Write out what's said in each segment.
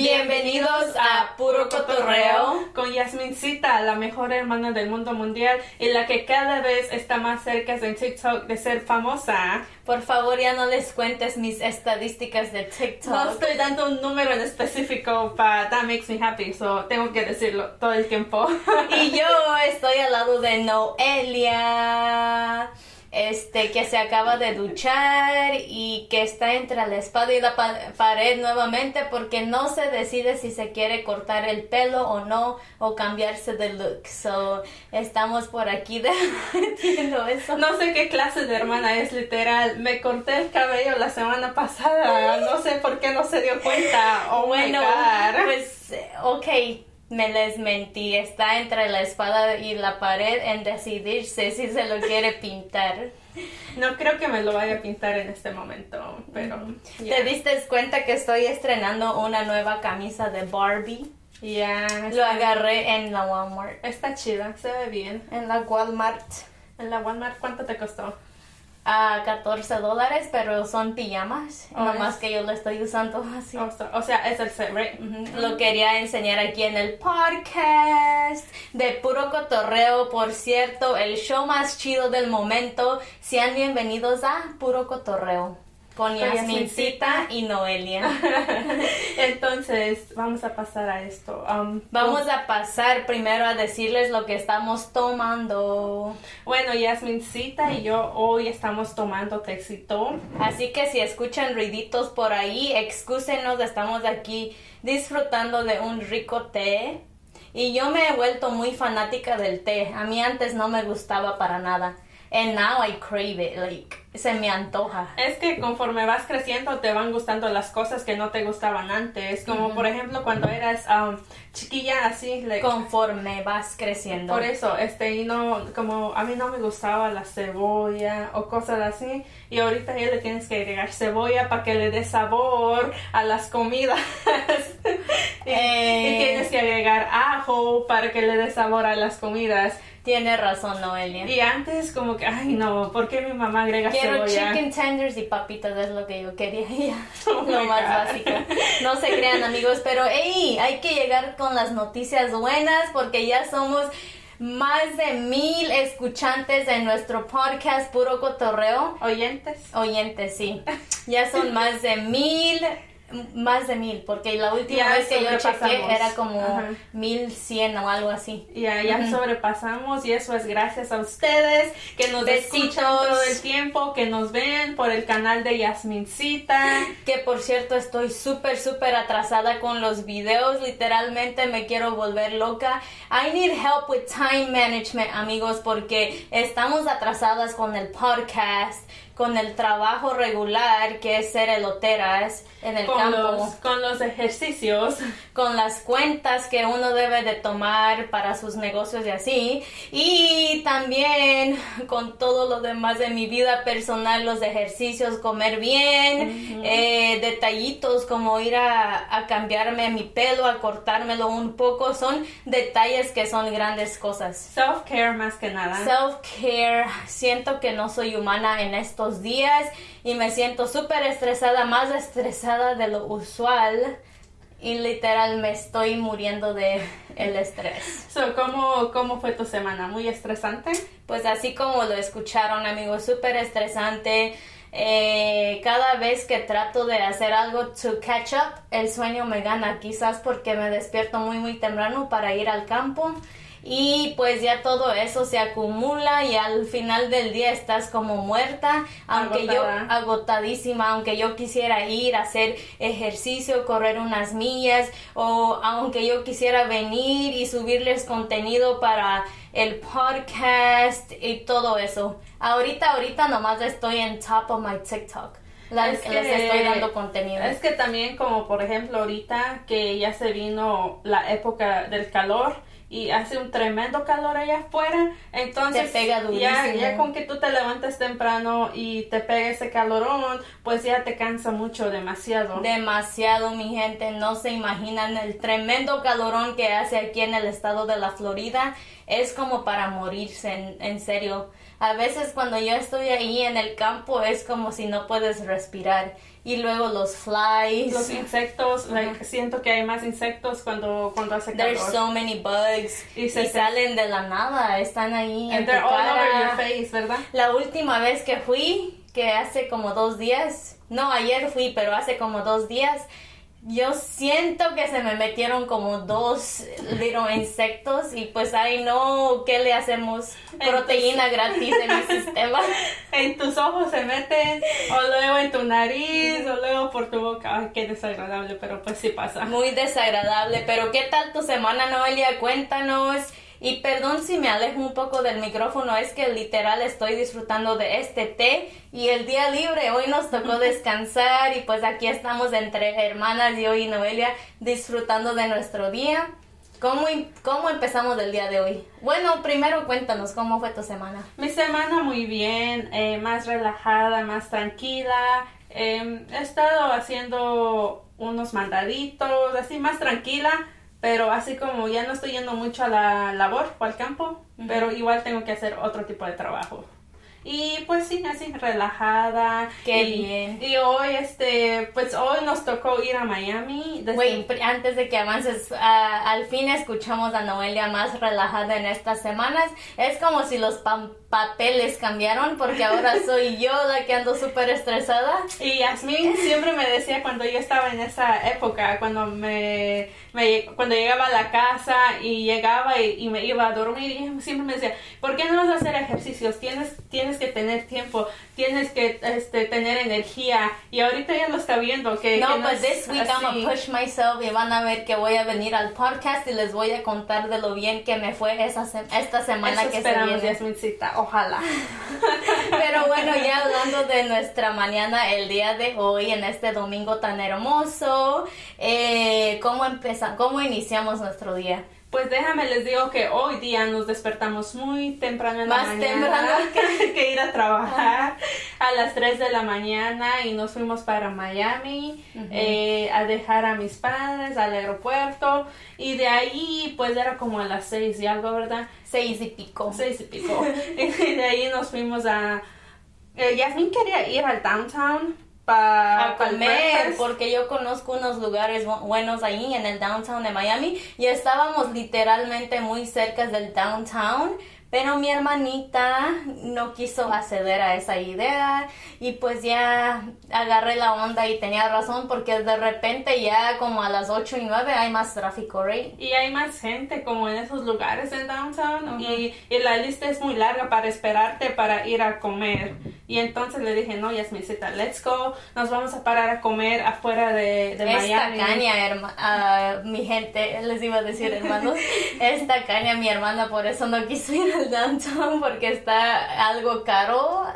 Bienvenidos a Puro Cotorreo con Yasmincita, la mejor hermana del mundo mundial y la que cada vez está más cerca en TikTok de ser famosa. Por favor, ya no les cuentes mis estadísticas de TikTok. No estoy dando un número en específico, para that makes me happy, so tengo que decirlo todo el tiempo. y yo estoy al lado de Noelia este que se acaba de duchar y que está entre la espada y la pared nuevamente porque no se decide si se quiere cortar el pelo o no o cambiarse de look. So, estamos por aquí diciendo eso. No sé qué clase de hermana es literal. Me corté el cabello la semana pasada. No sé por qué no se dio cuenta. Oh bueno, pues ok me les mentí, está entre la espada y la pared en decidirse si se lo quiere pintar. No creo que me lo vaya a pintar en este momento, pero... ¿Te diste cuenta que estoy estrenando una nueva camisa de Barbie? Ya. Lo agarré en la Walmart. Está chida, se ve bien. En la Walmart. ¿En la Walmart cuánto te costó? A 14 dólares, pero son pijamas. Oh, más que yo lo estoy usando así. Oh, o sea, es el set, right? Lo quería enseñar aquí en el podcast de puro cotorreo. Por cierto, el show más chido del momento. Sean bienvenidos a Puro Cotorreo con Yasmincita y Noelia. Entonces, vamos a pasar a esto. Um, vamos a pasar primero a decirles lo que estamos tomando. Bueno, Yasmincita y yo hoy estamos tomando texito. Así que si escuchan ruiditos por ahí, excúsenos, estamos aquí disfrutando de un rico té. Y yo me he vuelto muy fanática del té. A mí antes no me gustaba para nada. And now I crave it, like se me antoja. Es que conforme vas creciendo te van gustando las cosas que no te gustaban antes. Como por ejemplo cuando eras um, chiquilla así. conforme vas creciendo. Por eso, este, y no, como a mí no me gustaba la cebolla o cosas así. Y ahorita ya le tienes que agregar cebolla para que le dé sabor a las comidas. y, y eh. tienes que agregar ajo para que le dé sabor a las comidas. Tiene razón, Noelia. Y antes como que, ay no, ¿por qué mi mamá agrega Quiero chicken tenders y papitas, es lo que yo quería. Oh lo más básico. No se crean amigos, pero hey, hay que llegar con las noticias buenas porque ya somos más de mil escuchantes de nuestro podcast Puro Cotorreo. Oyentes. Oyentes, sí. Ya son más de mil más de mil, porque la última vez que yo chequé era como mil cien o algo así. Ya, ya sobrepasamos y eso es gracias a ustedes que nos escuchan todo el tiempo, que nos ven por el canal de Yasmincita. Que por cierto estoy súper, súper atrasada con los videos, literalmente me quiero volver loca. I need help with time management, amigos, porque estamos atrasadas con el podcast con el trabajo regular que es ser eloteras en el campo. con los ejercicios. Con las cuentas que uno debe de tomar para sus negocios y así. Y también con todo lo demás de mi vida personal, los ejercicios, comer bien, eh, detallitos como ir a, a cambiarme mi pelo, a cortármelo un poco. Son detalles que son grandes cosas. Self-care más que nada. Self-care. Siento que no soy humana en esto días y me siento súper estresada, más estresada de lo usual y literal me estoy muriendo de el estrés. So, ¿cómo, ¿Cómo fue tu semana? ¿Muy estresante? Pues así como lo escucharon amigos, súper estresante. Eh, cada vez que trato de hacer algo to catch up, el sueño me gana, quizás porque me despierto muy muy temprano para ir al campo y pues ya todo eso se acumula y al final del día estás como muerta, aunque yo agotadísima, aunque yo quisiera ir a hacer ejercicio, correr unas millas o aunque yo quisiera venir y subirles contenido para el podcast y todo eso. Ahorita, ahorita nomás estoy en top of my TikTok. Les, les, estoy dando contenido. Es que también como por ejemplo ahorita que ya se vino la época del calor, y hace un tremendo calor allá afuera, entonces ya, ya con que tú te levantes temprano y te pegue ese calorón, pues ya te cansa mucho, demasiado. Demasiado, mi gente, no se imaginan el tremendo calorón que hace aquí en el estado de la Florida, es como para morirse, en, en serio. A veces cuando yo estoy ahí en el campo es como si no puedes respirar y luego los flies. Los insectos, like, siento que hay más insectos cuando, cuando hace calor. There's so many bugs Y y, se salen de la nada, están ahí en And tu they're all over cara. your face, ¿verdad? La última vez que fui, que hace como dos días, no, ayer fui, pero hace como dos días, yo siento que se me metieron como dos little insectos y pues ahí no, ¿qué le hacemos? Proteína gratis en mi sistema. En tus ojos se meten, o luego en tu nariz, o luego por tu boca. Ay, qué desagradable, pero pues sí pasa. Muy desagradable, pero ¿qué tal tu semana, Noelia? Cuéntanos. Y perdón si me alejo un poco del micrófono, es que literal estoy disfrutando de este té y el día libre. Hoy nos tocó descansar y pues aquí estamos entre hermanas, yo y Noelia, disfrutando de nuestro día. ¿Cómo, em- ¿Cómo empezamos el día de hoy? Bueno, primero cuéntanos cómo fue tu semana. Mi semana muy bien, eh, más relajada, más tranquila. Eh, he estado haciendo unos mandaditos, así más tranquila, pero así como ya no estoy yendo mucho a la labor o al campo, pero igual tengo que hacer otro tipo de trabajo. Y pues sí, así relajada. Qué y, bien. Y hoy, este, pues hoy nos tocó ir a Miami. desde- Wait, pri- antes de que avances, ah, al fin escuchamos a Noelia más relajada en estas semanas. Es como si los pam- papeles cambiaron porque ahora soy yo la que ando súper estresada. Y Yasmin siempre me decía cuando yo estaba en esa época, cuando me, me- cuando llegaba a la casa y llegaba y, y me iba a dormir, siempre me decía, ¿por qué no vas a hacer ejercicios? Tienes, tienes que tener tiempo, tienes que este, tener energía. Y ahorita ya lo está viendo que... No, que but es this week I'm así. gonna push myself y van a ver que voy a venir al podcast y les voy a contar de lo bien que me fue esa se- esta semana Eso que se viene. Yasmincita, ojalá. Pero bueno, ya hablando de nuestra mañana, el día de hoy, en este domingo tan hermoso, eh, ¿cómo empezamos, cómo iniciamos nuestro día? Pues déjame les digo que hoy día nos despertamos muy temprano en la Más mañana. temprano que, que ir a trabajar a las 3 de la mañana y nos fuimos para Miami eh, a dejar a mis padres al aeropuerto y de ahí pues era como a las 6 y algo, ¿verdad? Seis y pico. Seis y pico. y de ahí nos fuimos a... Eh, Yasmin quería ir al downtown para comer porque yo conozco unos lugares bu- buenos ahí en el downtown de Miami y estábamos literalmente muy cerca del downtown pero mi hermanita no quiso acceder a esa idea y pues ya agarré la onda y tenía razón porque de repente ya como a las 8 y 9 hay más tráfico, right? Y hay más gente como en esos lugares en downtown y, y la lista es muy larga para esperarte para ir a comer. Y entonces le dije, no, Yasmincita, let's go, nos vamos a parar a comer afuera de, de Esta Miami. caña, herma- ah, mi gente, les iba a decir hermanos, esta caña, mi hermana, por eso no quiso ir al downtown porque está algo caro.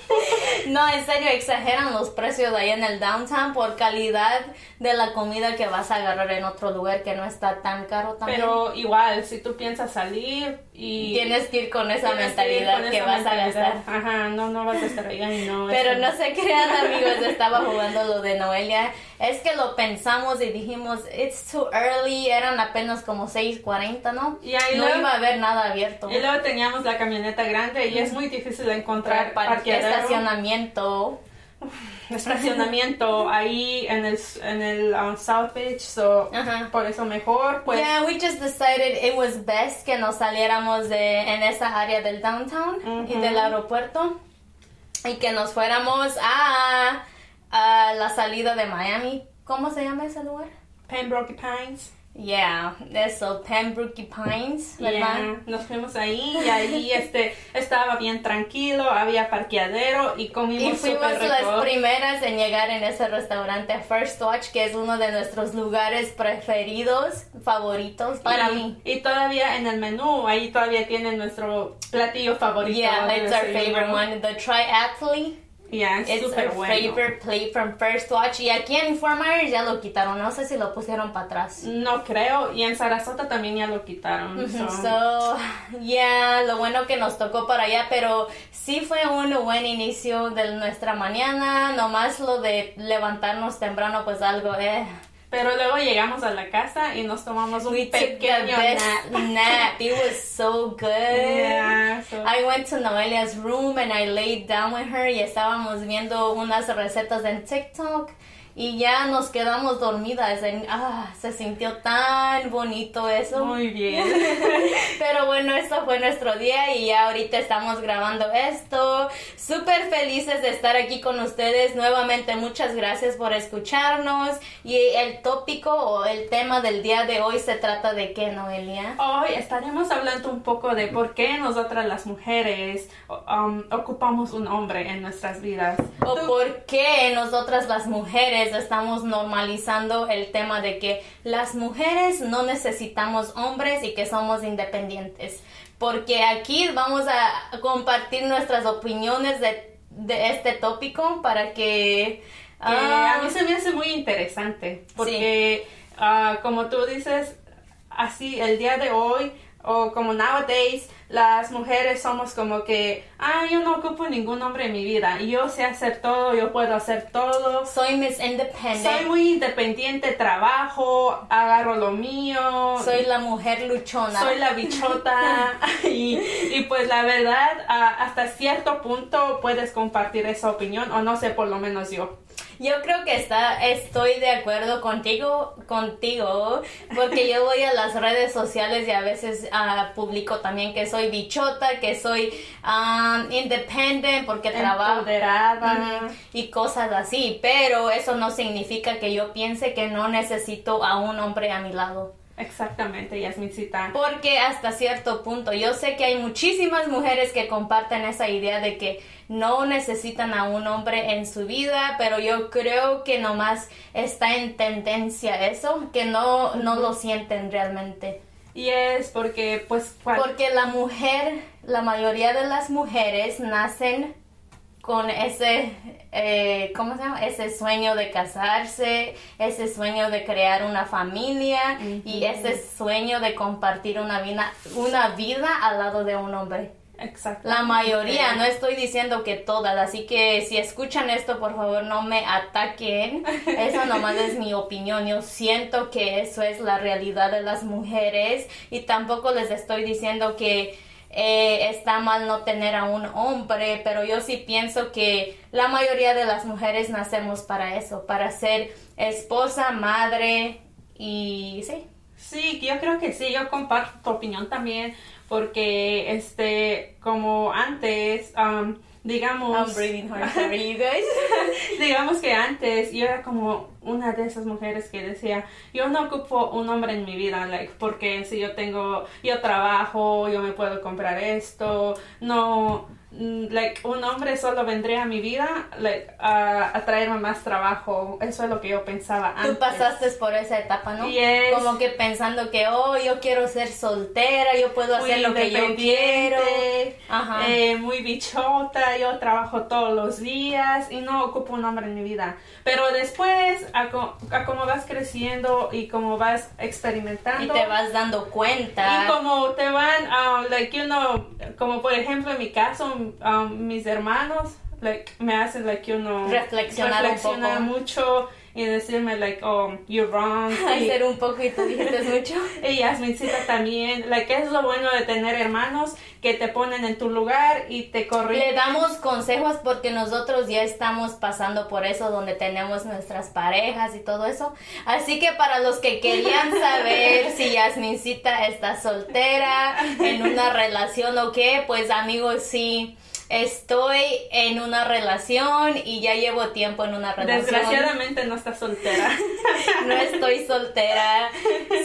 no, en serio, exageran los precios ahí en el downtown por calidad de la comida que vas a agarrar en otro lugar que no está tan caro también. Pero igual, si tú piensas salir y... Tienes que ir con esa que mentalidad que vas a gastar. Ajá, no, no vas a estar y no. Pero no se crean amigos, estaba jugando lo de Noelia. Es que lo pensamos y dijimos, it's too early, eran apenas como 6.40, ¿no? Y ahí no luego- iba a haber nada abierto. Y luego teníamos la camioneta grande y es muy difícil encontrar Para estacionamiento. estacionamiento ahí en el, en el um, South Beach, so, Ajá. por eso mejor, pues yeah, we just decided it was best que nos saliéramos de, en esa área del downtown y Ujú. del aeropuerto y que nos fuéramos a, a la salida de Miami. ¿Cómo se llama ese lugar? Pembroke Pines. Yeah, eso, Pembroke Pines, ¿verdad? Yeah, Nos fuimos ahí y ahí este estaba bien tranquilo, había parqueadero y Y comimos fuimos súper las primeras en llegar en ese restaurante First Watch, que es uno de nuestros lugares preferidos, favoritos para y, mí. Y todavía en el menú, ahí todavía tienen nuestro platillo favorito. Yeah, it's our favorite one, the triathlete. Yeah, es It's súper our bueno. favorite plate from First Watch. Y aquí en Fort Myers ya lo quitaron, no sé si lo pusieron para atrás. No creo, y en Sarasota también ya lo quitaron. so. So, yeah, lo bueno que nos tocó para allá, pero sí fue un buen inicio de nuestra mañana, nomás lo de levantarnos temprano, pues algo, eh, Pero luego llegamos a la casa y nos tomamos un We pequeño nap. nap. It was so good. Yeah, so- I went to Noelia's room and I laid down with her y estábamos viendo unas recetas en TikTok y ya nos quedamos dormidas. En, ah, se sintió tan bonito eso. Muy bien. Pero bueno, esto fue nuestro día y ya ahorita estamos grabando esto. Súper felices de estar aquí con ustedes. Nuevamente, muchas gracias por escucharnos. Y el tópico o el tema del día de hoy se trata de qué, Noelia? Hoy estaremos hablando un poco de por qué nosotras las mujeres um, ocupamos un hombre en nuestras vidas. O por qué nosotras las mujeres estamos normalizando el tema de que las mujeres no necesitamos hombres y que somos independientes. Porque aquí vamos a compartir nuestras opiniones de, de este tópico para que... que ah, a mí se me hace muy interesante porque ah, como tú dices así el día de hoy o como nowadays las mujeres somos como que ah yo no ocupo ningún hombre en mi vida yo sé hacer todo yo puedo hacer todo soy Miss Independent. soy muy independiente trabajo agarro lo mío Soy la mujer luchona. soy la bichota y, y pues la verdad ah, hasta cierto punto puedes compartir esa opinión o no sé por lo menos yo Yo creo que está, estoy de acuerdo contigo, contigo, porque yo voy a las redes sociales y a veces ah, publico también que soy bichota, que soy ah, independent porque trabajo y cosas así, pero eso no significa que yo piense que no necesito a un hombre a mi lado. Exactamente, Yasmincita. Porque hasta cierto punto, yo sé que hay muchísimas mujeres que comparten esa idea de que no necesitan a un hombre en su vida, pero yo creo que nomás está en tendencia eso, que no, no lo sienten realmente. Y es porque, pues, cual- Porque la mujer, la mayoría de las mujeres nacen con ese, eh, ¿cómo se llama? Ese sueño de casarse, ese sueño de crear una familia y ese sueño de compartir una vida, una vida al lado de un hombre. exactamente. La mayoría, no estoy diciendo que todas, así que si escuchan esto, por favor no me ataquen. Eso nomás es mi opinión. Yo siento que eso es la realidad de las mujeres y tampoco les estoy diciendo que eh, está mal no tener a un hombre, pero yo sí pienso que la mayoría de las mujeres nacemos para eso, para ser esposa, madre y sí. Sí, yo creo que sí, yo comparto tu opinión también, porque, este, como antes, um, digamos... I'm breathing hard for you guys. digamos que antes yo era como una de esas mujeres que decía yo no ocupo un hombre en mi vida like porque si yo tengo yo trabajo yo me puedo comprar esto no like un hombre solo vendría a mi vida like a, a traerme más trabajo eso es lo que yo pensaba antes Tú pasaste por esa etapa, ¿no? Yes. Como que pensando que, oh, yo quiero ser soltera, yo puedo muy hacer lo que yo quiero. Ajá. eh, muy bichota, yo trabajo todos los días y no ocupo un hombre en mi vida. Pero después, a, co- a como vas creciendo y como vas y experimentando, te vas dando cuenta. y como te van, um, like, you know, como por ejemplo en mi caso, um, mis hermanos, like, me hacen, like, you know, Reflexionar un reflexionar poco. mucho y decirme, like, oh, you're wrong. y- Hacer un poco y tú dijiste mucho. y Yasmincita también, like, es lo bueno de tener hermanos que te ponen en tu lugar y te Le corrigen. damos consejos porque nosotros ya estamos pasando por eso donde tenemos nuestras parejas y todo eso. Así que para los que querían saber si Yasmincita está soltera, en una relación o qué, pues amigos, sí. Estoy en una relación y ya llevo tiempo en una relación. Desgraciadamente no estás soltera. No estoy soltera.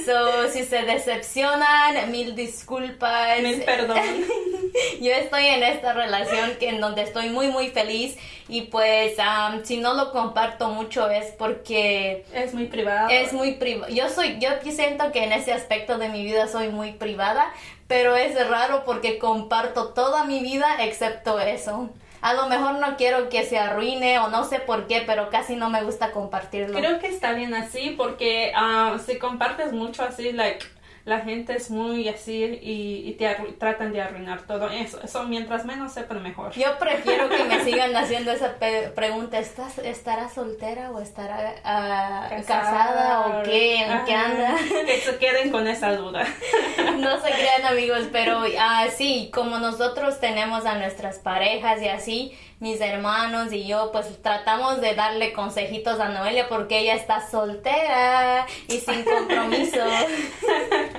So, si se decepcionan, mil disculpas. Mil perdón. Yo estoy en esta relación que en donde estoy muy muy feliz y pues am, si no lo comparto mucho es porque Es muy privado. es muy privado. Yo soy yo siento que en ese aspecto de mi vida soy muy privada, pero es raro porque comparto toda mi vida excepto eso. A lo mejor no quiero que se arruine o no sé por qué, pero casi no me gusta compartirlo. Creo que está bien así porque ah, si compartes mucho así, like, la gente es muy así y, te tratan de arruinar todo eso. Eso mientras menos sepan mejor. Yo prefiero que me sigan haciendo esa pregunta, ¿estás, ¿estará soltera o estará ah, casada. o qué? ¿En qué anda? Que se queden con esa duda. no se crean amigos, pero así como nosotros tenemos a nuestras parejas y así, mis hermanos y yo pues tratamos de darle consejitos a Noelia porque ella está soltera y sin compromiso.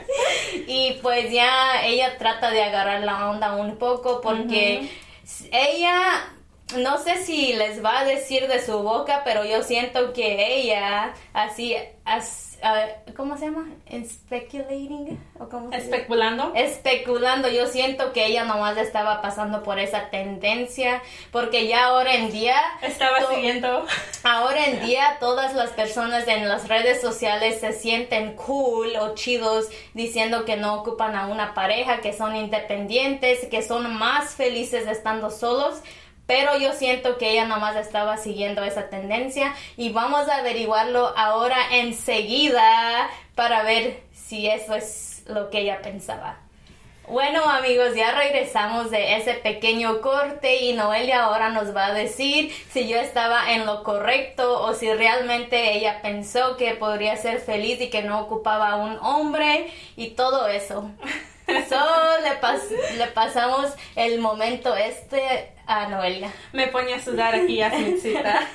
y pues ya ella trata de agarrar la onda un poco porque ella no sé si les va a decir de su boca, pero yo siento que ella así, ¿cómo se llama? Speculating o cómo especulando. Especulando. Yo siento que ella nomás estaba pasando por esa tendencia, porque ya ahora en día estaba siguiendo. Ahora en día todas las personas en las redes sociales se sienten cool o chidos diciendo que no ocupan a una pareja, que son independientes, que son más felices estando solos pero yo siento que ella nomás estaba siguiendo esa tendencia y vamos a averiguarlo ahora enseguida para ver si eso es lo que ella pensaba. Bueno amigos, ya regresamos de ese pequeño corte y Noelia ahora nos va a decir si yo estaba en lo correcto o si realmente ella pensó que podría ser feliz y que no ocupaba un hombre y todo eso. So, le, le pasamos el momento este a Noelia. Me pone a sudar aquí, cita.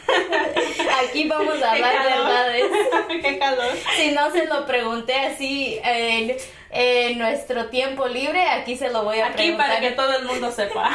Aquí vamos a hablar verdades. Qué calor. Si no se lo pregunté así en, en, nuestro tiempo libre, aquí se lo voy a preguntar. Aquí para que todo el mundo sepa.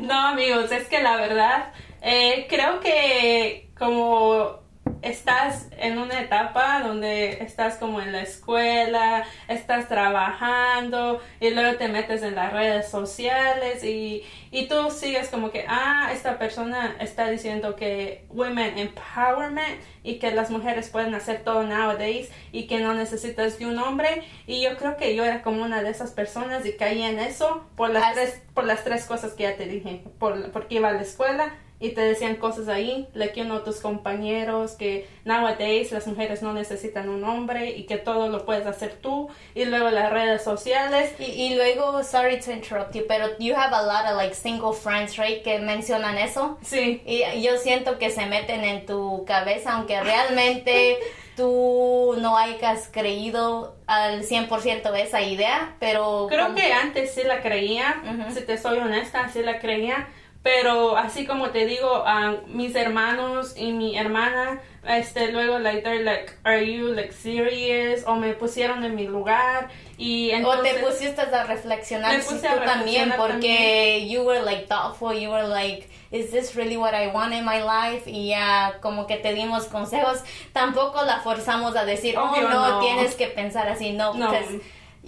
no, amigos, es que la verdad, eh, creo que como estás en una etapa donde estás como en la escuela, estás trabajando y luego te metes en las redes sociales y, y tú sigues como que, ah, esta persona está diciendo que women empowerment y que las mujeres pueden hacer todo nowadays y que no necesitas de un hombre y yo creo que yo era como una de esas personas y caí en eso por las, tres, por las tres cosas que ya te dije, por, porque iba a la escuela y te decían cosas ahí, like uno tus compañeros, que nowadays las mujeres no necesitan un hombre y que todo lo puedes hacer tú, y luego las redes sociales. Y, y luego, sorry to interrupt you, pero you have a lot of like single friends, right, que mencionan eso. Sí. Y yo siento que se meten en tu cabeza, aunque realmente tú no hayas creído al 100% esa idea, pero... Creo que antes sí la creía, si te soy honesta, sí la creía pero así como te digo, a mis hermanos y mi hermana, este, luego, like, they're like, are you, like, serious? O me pusieron en mi lugar y entonces... O te pusiste a reflexionar tú también, porque you were, like, thoughtful, you were, like, is this really what I want in my life? Y ya como que te dimos consejos. Tampoco la forzamos a decir, oh, no, tienes que pensar así, no, no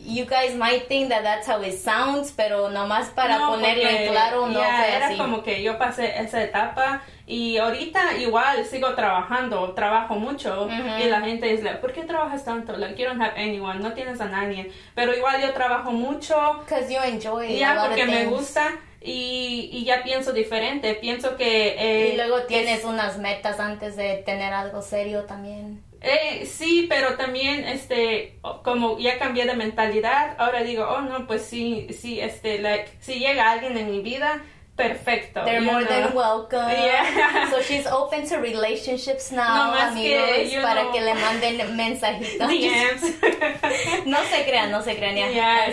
you guys might think that that's how it sounds, pero nomás para ponerlo en claro no era como que yo pasé esa etapa y ahorita igual sigo trabajando, trabajo mucho y la gente dice, ¿por qué trabajas tanto? Like you don't have anyone, no tienes a nadie, pero igual yo trabajo mucho. Because you enjoy Ya, porque me gusta. Y, y, ya pienso diferente, pienso que... Eh, y luego tienes unas metas antes de tener algo serio también. Eh, sí, pero también, este, como ya cambié de mentalidad, ahora digo, oh no, pues sí, sí, este, like, si llega alguien en mi vida, perfecto. They're more than welcome. Yeah. So she's open to relationships now, amigos, para que le manden mensajitos. no se crean, no se crean ya. Yeah,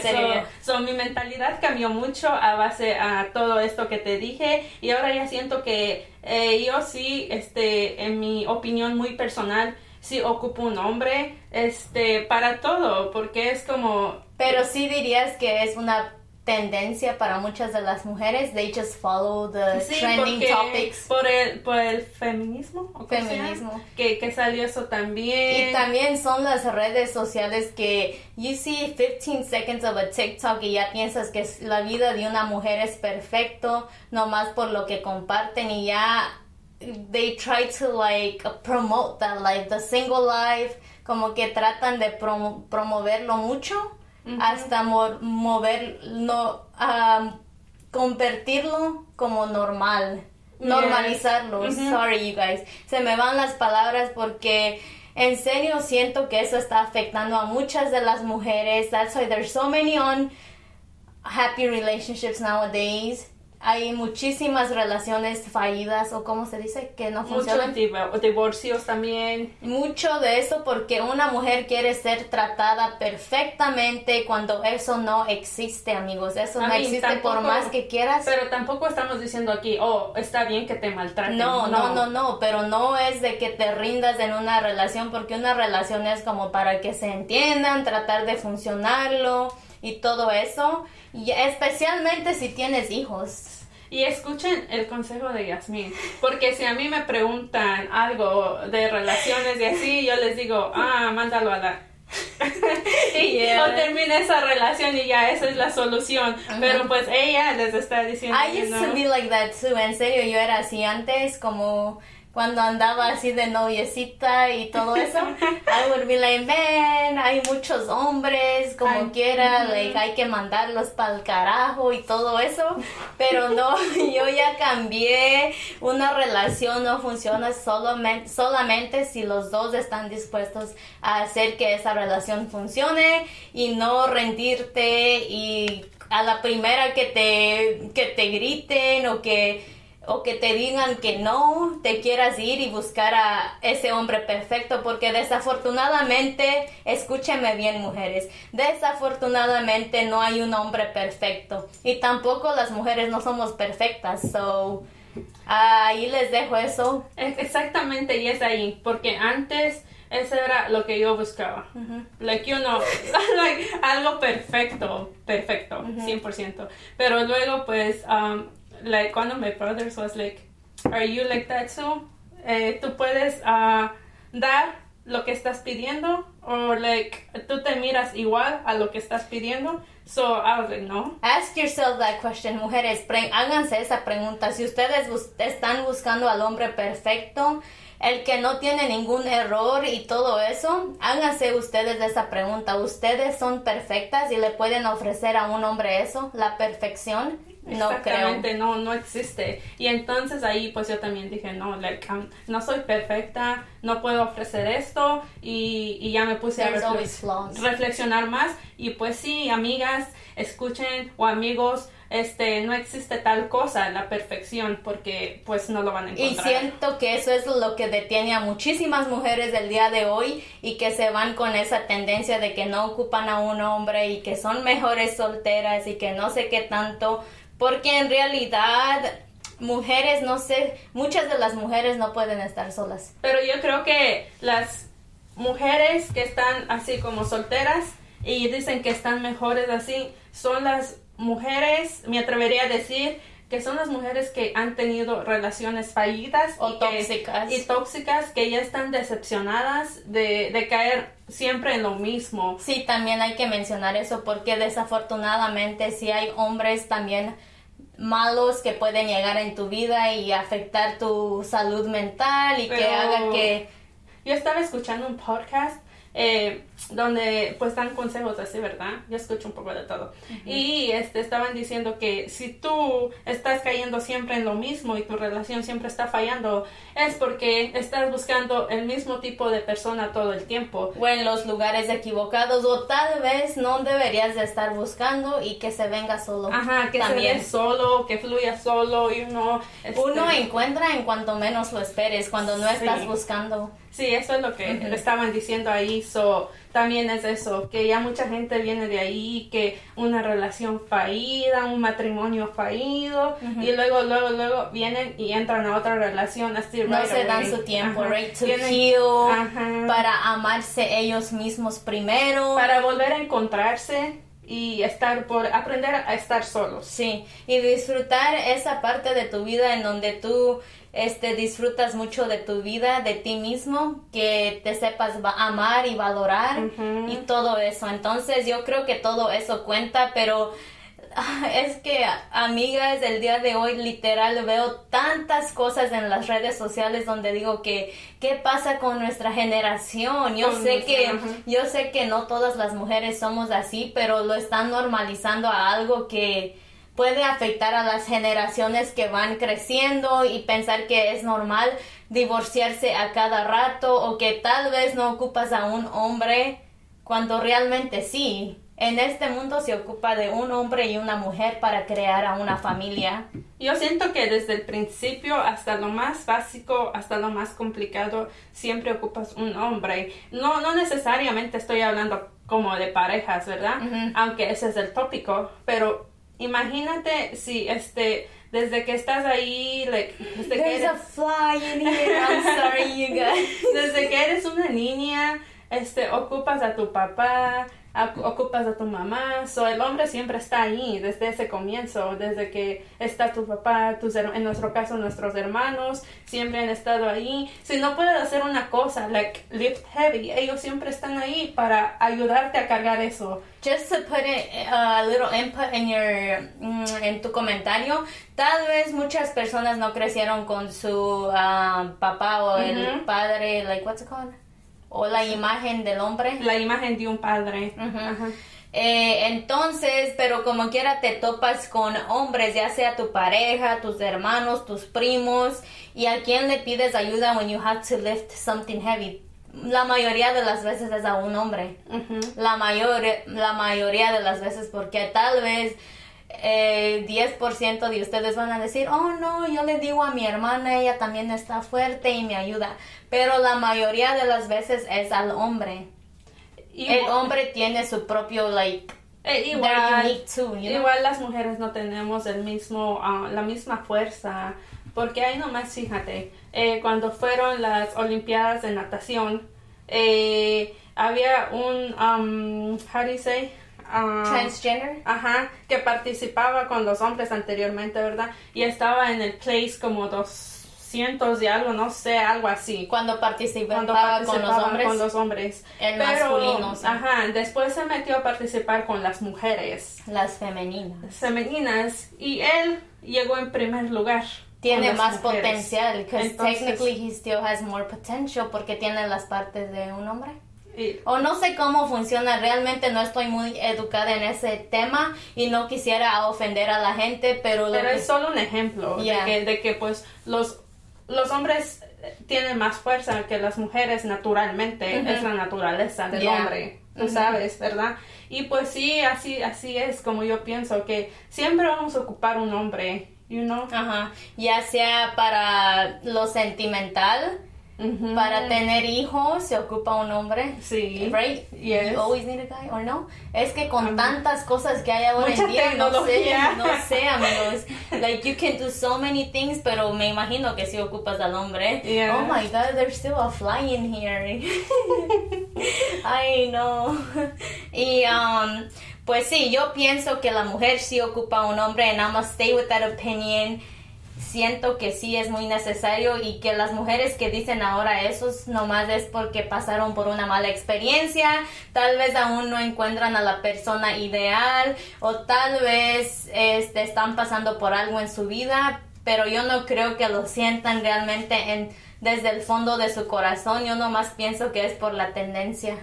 so, so, mi mentalidad cambió mucho a base a todo esto que te dije y ahora ya siento que eh, yo sí, este, en mi opinión muy personal, sí ocupo un hombre este para todo porque es como pero sí dirías que es una tendencia para muchas de las mujeres. They just follow the trending topics. por el por el feminismo feminismo. que, que salió eso también. Y también son las redes sociales que you see 15 seconds of a TikTok y ya piensas que la vida de una mujer es perfecto nomás por lo que comparten y ya they try to like promote that life, the single life, como que tratan de promoverlo mucho hasta mover, no, convertirlo como normal, normalizarlo. Sorry, you guys. Se me van las palabras porque En serio siento que eso está afectando a muchas de las mujeres. That's why there's so many unhappy relationships nowadays hay muchísimas relaciones fallidas o como se dice que no funcionan. Muchos divorcios también. Mucho de eso porque una mujer quiere ser tratada perfectamente cuando eso no existe, amigos. Eso no existe por más que quieras. Pero tampoco estamos diciendo aquí, oh, está bien que te maltraten. No, no, no, no, pero no es de que te rindas en una relación porque una relación es como para que se entiendan, tratar de funcionarlo y todo eso. Y especialmente si tienes hijos. Y escuchen el consejo de Yasmin, porque si a mí me preguntan algo de relaciones y así, yo les digo, ah, mándalo a la... y yeah. termina esa relación y ya esa es la solución. Pero pues ella les está diciendo. I used to be like that too. En serio, yo era así antes, como cuando andaba así de noviecita y todo eso, I would be like, man, hay muchos hombres, como quiera, like, hay que mandarlos para el carajo y todo eso, pero no, yo ya cambié, una relación no funciona solamente, solamente si los dos están dispuestos a hacer que esa relación funcione y no rendirte y a la primera que te, que te griten o que o que te digan que no, te quieras ir y buscar a ese hombre perfecto, porque desafortunadamente, escúcheme bien mujeres, desafortunadamente no hay un hombre perfecto y tampoco las mujeres no somos perfectas, so ahí les dejo eso. Exactamente, y es ahí, porque antes eso era lo que yo buscaba. Like, you know, like, algo perfecto, perfecto, 100%. Pero luego, pues, um, like one of my brothers was like, "Are you like that too? Eh, tú puedes uh, dar lo que estás pidiendo o like tú te miras igual a lo que estás pidiendo." So I was like, no. Ask yourself that question, mujeres. háganse esa pregunta. Si ustedes están buscando al hombre perfecto, el que no tiene ningún error y todo eso, háganse ustedes esa pregunta. ¿Ustedes son perfectas y le pueden ofrecer a un hombre eso, la perfección? No Exactamente, no, no existe. Y entonces ahí pues yo también dije, no, like, um, no soy perfecta, no puedo ofrecer esto y, y ya me puse a reflexionar más. Y pues sí, amigas, escuchen o amigos, este no existe tal cosa la perfección porque pues no lo van a encontrar. Y siento que eso es lo que detiene a muchísimas mujeres del día de hoy y que se van con esa tendencia de que no ocupan a un hombre y que son mejores solteras y que no sé qué tanto porque en realidad mujeres, no sé, muchas de las mujeres no pueden estar solas. Pero yo creo que las mujeres que están así como solteras y dicen que están mejores así, son las mujeres, me atrevería a decir, que son las mujeres que han tenido relaciones fallidas o tóxicas. y tóxicas, que ya están decepcionadas de, de caer siempre en lo mismo. Sí, también hay que mencionar eso porque desafortunadamente sí hay hombres también malos que pueden llegar en tu vida y afectar tu salud mental y que hagan que... Yo estaba escuchando un podcast eh, donde pues dan consejos así, ¿verdad? Yo escucho un poco de todo. Y este, estaban diciendo que si tú estás cayendo siempre en lo mismo y tu relación siempre está fallando, es porque estás buscando el mismo tipo de persona todo el tiempo. O en los lugares equivocados, o tal vez no deberías de estar buscando y que se venga solo. Ajá, que También. se solo, que fluya solo y uno... Este, uno encuentra en cuanto menos lo esperes, cuando no estás buscando. Sí, eso es lo que le estaban diciendo ahí. So, también es eso, que ya mucha gente viene de ahí, que una relación fallida, un matrimonio fallido, y luego, luego, luego vienen y entran a otra relación así. No se dan su tiempo, right, to heal, para amarse ellos mismos primero. Para volver a encontrarse y estar por aprender a estar solos. Sí, y disfrutar esa parte de tu vida en donde tú este, disfrutas mucho de tu vida, de ti mismo, que te sepas amar y valorar y todo eso. Entonces yo creo que todo eso cuenta, pero ah, es que amigas del día de hoy literal veo tantas cosas en las redes sociales donde digo que qué pasa con nuestra generación yo sé que yo sé que no todas las mujeres somos así pero lo están normalizando a algo que puede afectar a las generaciones que van creciendo y pensar que es normal divorciarse a cada rato o que tal vez no ocupas a un hombre cuando realmente sí. En este mundo se ocupa de un hombre y una mujer para crear a una familia. Yo siento que desde el principio hasta lo más básico, hasta lo más complicado, siempre ocupas un hombre. No, no necesariamente estoy hablando como de parejas, ¿verdad? Aunque ese es el tópico, pero imagínate si este desde que estás ahí, like, desde que eres, a fly in here. I'm sorry, you guys. desde que eres una niña, este, ocupas a tu papá, ocupas a tu mamá, so, el hombre siempre está ahí desde ese comienzo, desde que está tu papá, tus, en nuestro caso nuestros hermanos, siempre han estado ahí. Si no puedes hacer una cosa, like lift heavy, ellos siempre están ahí para ayudarte a cargar eso. Just to put a little input in your, mm, en tu comentario, tal vez muchas personas no crecieron con su ah, papá o el padre, like what's it called? O la imagen del hombre. La imagen de un padre. Eh, entonces, pero como quiera te topas con hombres, ya sea tu pareja, tus hermanos, tus primos, y a quién le pides ayuda when you have to lift something heavy. La mayoría de las veces es a un hombre. la, mayor, la mayoría de las veces porque tal vez eh, 10% de ustedes van a decir, oh no, yo le digo a mi hermana, ella también está fuerte y me ayuda. Pero la mayoría de las veces es al hombre. el hombre tiene su propio, like, eh, igual, igual las mujeres no tenemos el mismo, ah, la misma fuerza. Porque ahí nomás, fíjate, eh, cuando fueron las Olimpiadas de natación, eh, había un, um, how do you say? Ah, transgender. Ajá, que participaba con los hombres anteriormente, ¿verdad? Y estaba en el place como doscientos y algo, no sé, algo así. Cuando participaba, con los hombres. Con los hombres. El masculino. Ajá, después se metió a participar con las mujeres. Las femeninas. Femeninas. Y él llegó en primer lugar tiene más potencial, porque technically he still has more potential porque tiene las partes de un hombre. O no sé cómo funciona, realmente no estoy muy educada en ese tema y no quisiera ofender a la gente, pero... Pero es solo un ejemplo de, que, pues los, los hombres tienen más fuerza que las mujeres naturalmente, es la naturaleza del hombre, tú sabes, ¿verdad? Y pues sí, así, así es como yo pienso que siempre vamos a ocupar un hombre, you know? Ajá, ya sea para lo sentimental, para tener hijos se ocupa un hombre. Sí. Right? Yes. You always need a guy, or no? Es que con tantas cosas que hay ahora en día, no sé, no sé, amigos. Like, you can do so many things, pero me imagino que si ocupas al hombre. Oh my god, there's still a fly in here. Ay, no. Y, um, pues sí, yo pienso que la mujer sí ocupa un hombre, and I'm gonna stay with that opinion siento que sí es muy necesario y que las mujeres que dicen ahora eso nomás es porque pasaron por una mala experiencia, tal vez aún no encuentran a la persona ideal o tal vez este, están pasando por algo en su vida, pero yo no creo que lo sientan realmente en, desde el fondo de su corazón, yo nomás pienso que es por la tendencia.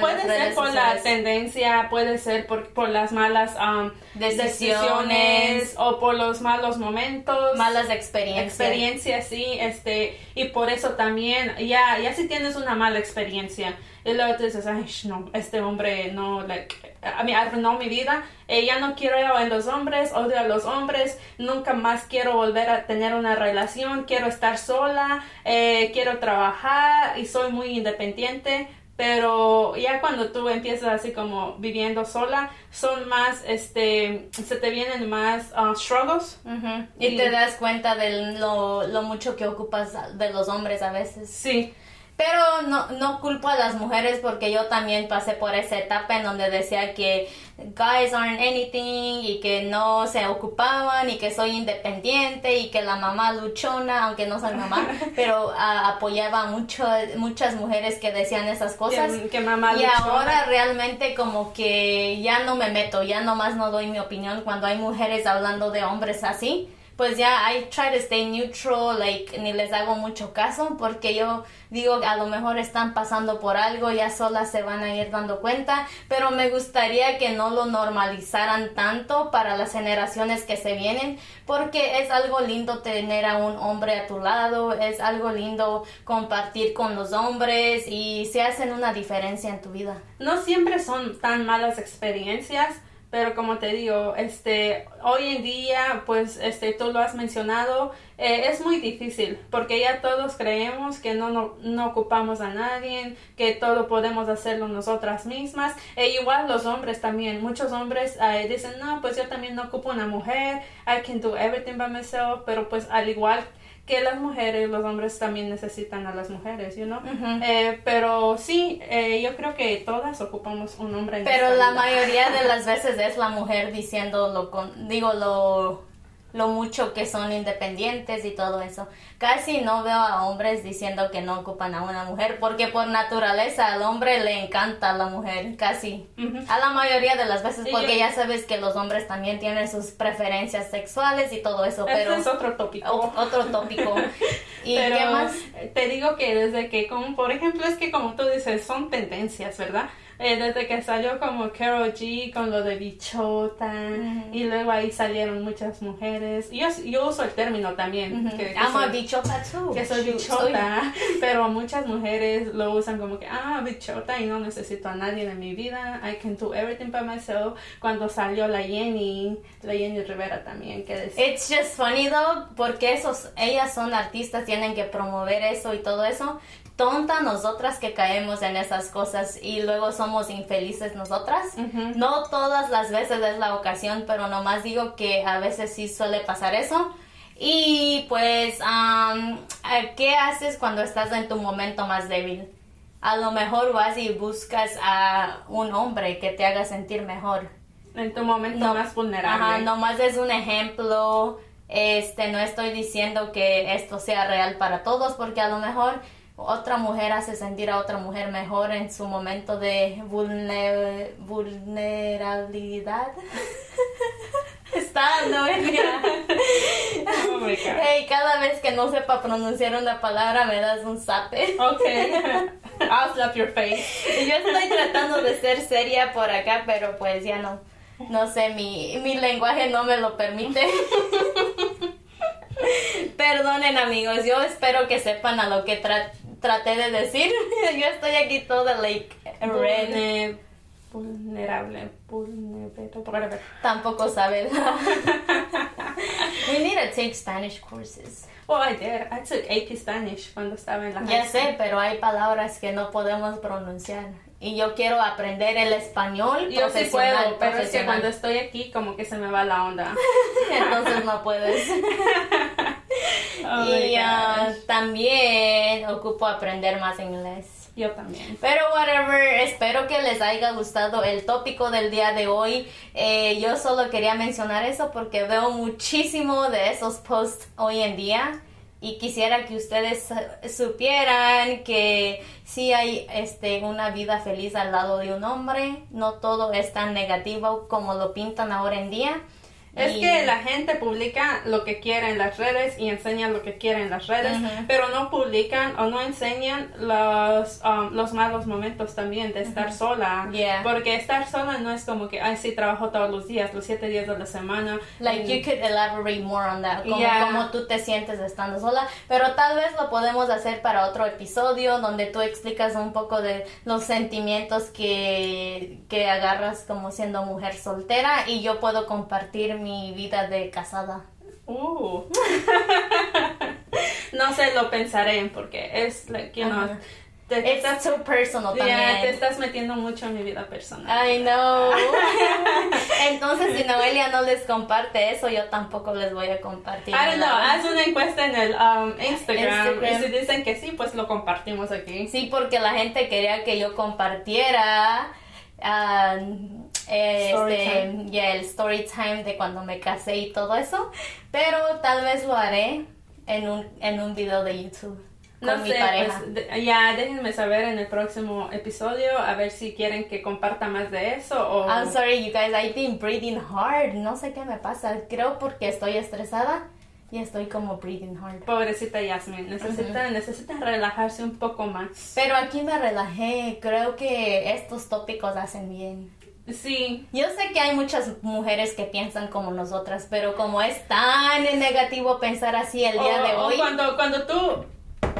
Puede ser por la tendencia, puede ser por, por las malas um, decisiones. o por los malos momentos. Malas experiencias. Experiencias, sí, este, y por eso también, ya, ya si tienes una mala experiencia, y luego dices, ay, no, este hombre no, like, a mí arruinó mi vida, eh, ya no quiero a los hombres, odio a los hombres, nunca más quiero volver a tener una relación, quiero estar sola, eh, quiero trabajar y soy muy independiente, pero ya cuando tú empiezas así como viviendo sola, son más, este, se te vienen más uh, struggles. y, te das cuenta de lo, lo mucho que ocupas de los hombres a veces. Sí. Pero no, no culpo a las mujeres porque yo también pasé por esa etapa en donde decía que guys aren't anything y que no se ocupaban y que soy independiente y que la mamá luchona, aunque no soy mamá, pero apoyaba mucho muchas mujeres que decían esas cosas. Que, mamá y ahora realmente como que ya no me meto, ya nomás no doy mi opinión cuando hay mujeres hablando de hombres así pues ya I try to stay neutral, like ni les hago mucho caso porque yo digo a lo mejor están pasando por algo, ya solas se van a ir dando cuenta, pero me gustaría que no lo normalizaran tanto para las generaciones que se vienen porque es algo lindo tener a un hombre a tu lado, es algo lindo compartir con los hombres y se hacen una diferencia en tu vida. No siempre son tan malas experiencias pero como te digo, este, hoy en día, pues, este, tú lo has mencionado, eh, es muy difícil porque ya todos creemos que no, no, no, ocupamos a nadie, que todo podemos hacerlo nosotras mismas. E igual los hombres también, muchos hombres eh, dicen, no, pues yo también no ocupo una mujer, I can do everything by myself, pero pues al igual que las mujeres, los hombres también necesitan a las mujeres, you know? Eh, pero sí, eh, yo creo que todas ocupamos un hombre. pero la mayoría de las veces es la mujer diciendo lo con, digo lo lo mucho que son independientes y todo eso. Casi no veo a hombres diciendo que no ocupan a una mujer, porque por naturaleza al hombre le encanta a la mujer, casi. A la mayoría de las veces, porque ya sabes que los hombres también tienen sus preferencias sexuales y todo eso, pero... es otro tópico. otro tópico. ¿Y qué más? Te digo que desde que, como por ejemplo, es que como tú dices, son tendencias, ¿verdad? Eh, desde que salió como Carol G con lo de bichota y luego ahí salieron muchas mujeres. Yo, yo uso el término también. que, Amo bichota too. Que soy bichota, pero muchas mujeres lo usan como que, ah, bichota y no necesito a nadie en mi vida. I can do everything by myself. Cuando salió la Jenny, la Jenny Rivera también, que decía. It's just funny though, porque esos, ellas son artistas, tienen que promover eso y todo eso tonta nosotras que caemos en esas cosas y luego somos infelices nosotras. No todas las veces es la ocasión, pero nomás digo que a veces sí suele pasar eso. Y pues, ¿qué haces cuando estás en tu momento más débil? A lo mejor vas y buscas a un hombre que te haga sentir mejor. En tu momento más vulnerable. Ajá, nomás es un ejemplo. Este, no estoy diciendo que esto sea real para todos, porque a lo mejor otra mujer hace sentir a otra mujer mejor en su momento de vulnerabilidad. Está no oh hey, cada vez que no sepa pronunciar una palabra me das un zape. Ok. I'll slap your face. Yo estoy tratando de ser seria por acá, pero pues ya no. No sé, mi, mi lenguaje no me lo permite. Perdonen amigos, yo espero que sepan a lo que trato traté de decir. Yo estoy aquí toda like. Vulnerable, vulnerable, Tampoco sabe. We need to take Spanish courses. Oh, I did. I took AP Spanish cuando estaba en la Ya sé, pero hay palabras que no podemos pronunciar. Y yo quiero aprender el español yo sí puedo, pero es que cuando estoy aquí como que se me va la onda. Entonces no puedes. Oh y uh, también ocupo aprender más inglés. Yo también. Pero whatever, espero que les haya gustado el tópico del día de hoy. Eh, yo solo quería mencionar eso porque veo muchísimo de esos posts hoy en día y quisiera que ustedes supieran que sí hay este una vida feliz al lado de un hombre, no todo es tan negativo como lo pintan ahora en día. Es que la gente publica lo que quiere en las redes y enseña lo que quiere en las redes, pero no publican o no enseñan los, um, los malos momentos también de estar sola. Porque estar sola no es como que, ay, sí, trabajo todos los días, los siete días de la semana. Like, you could elaborate more on that, como, como tú te sientes estando sola, pero tal vez lo podemos hacer para otro episodio donde tú explicas un poco de los sentimientos que, que agarras como siendo mujer soltera y yo puedo compartir mi vida de casada. Uh. no sé, lo pensaré porque es, like, you know, te, estás, so personal también. te estás metiendo mucho en mi vida personal. I know. Entonces, si Noelia no les comparte eso, yo tampoco les voy a compartir. I don't know, haz una encuesta en el um, Instagram, y si dicen que sí, pues lo compartimos aquí. Sí, porque la gente quería que yo compartiera. Uh, este, ya el story time de cuando me casé y todo eso, pero tal vez lo haré en un, en un video de YouTube. Con no mi pareja. Pues, ya déjenme saber en el próximo episodio a ver si quieren que comparta más de eso o... I'm sorry you guys, I've been breathing hard, no sé qué me pasa, creo porque estoy estresada Y estoy como breathing hard. Pobrecita Yasmin, necesita, necesita relajarse un poco más. Pero aquí me relajé, creo que estos tópicos hacen bien. Sí. Yo sé que hay muchas mujeres que piensan como nosotras, pero como es tan negativo pensar así el día O- de o hoy, cuando, cuando tú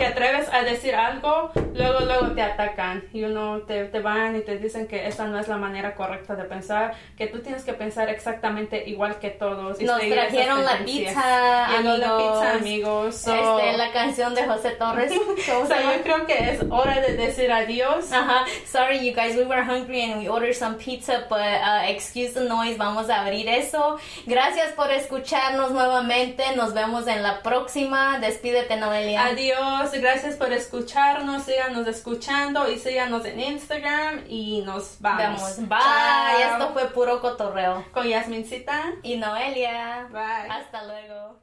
te atreves a decir algo, luego, luego te atacan y uno te, te van y te dicen que esa no es la manera correcta de pensar, que tú tienes que pensar exactamente igual que todos. y nos trajeron la pizza, amigos. la pizza, amigos. so- Este, la canción de José Torres. yo creo que es hora de decir adiós. Ajá, sorry you guys, we were hungry and we ordered some pizza, but uh, excuse the noise, vamos a abrir eso. Gracias por escucharnos nuevamente, nos vemos en la próxima. Despídete, Noelia. Adiós, gracias por escucharnos, síganos escuchando y síganos en Instagram y nos vamos. Vemos. Bye. Chao. Esto fue puro cotorreo. con Yasmincita. Y Noelia. Bye. Hasta luego.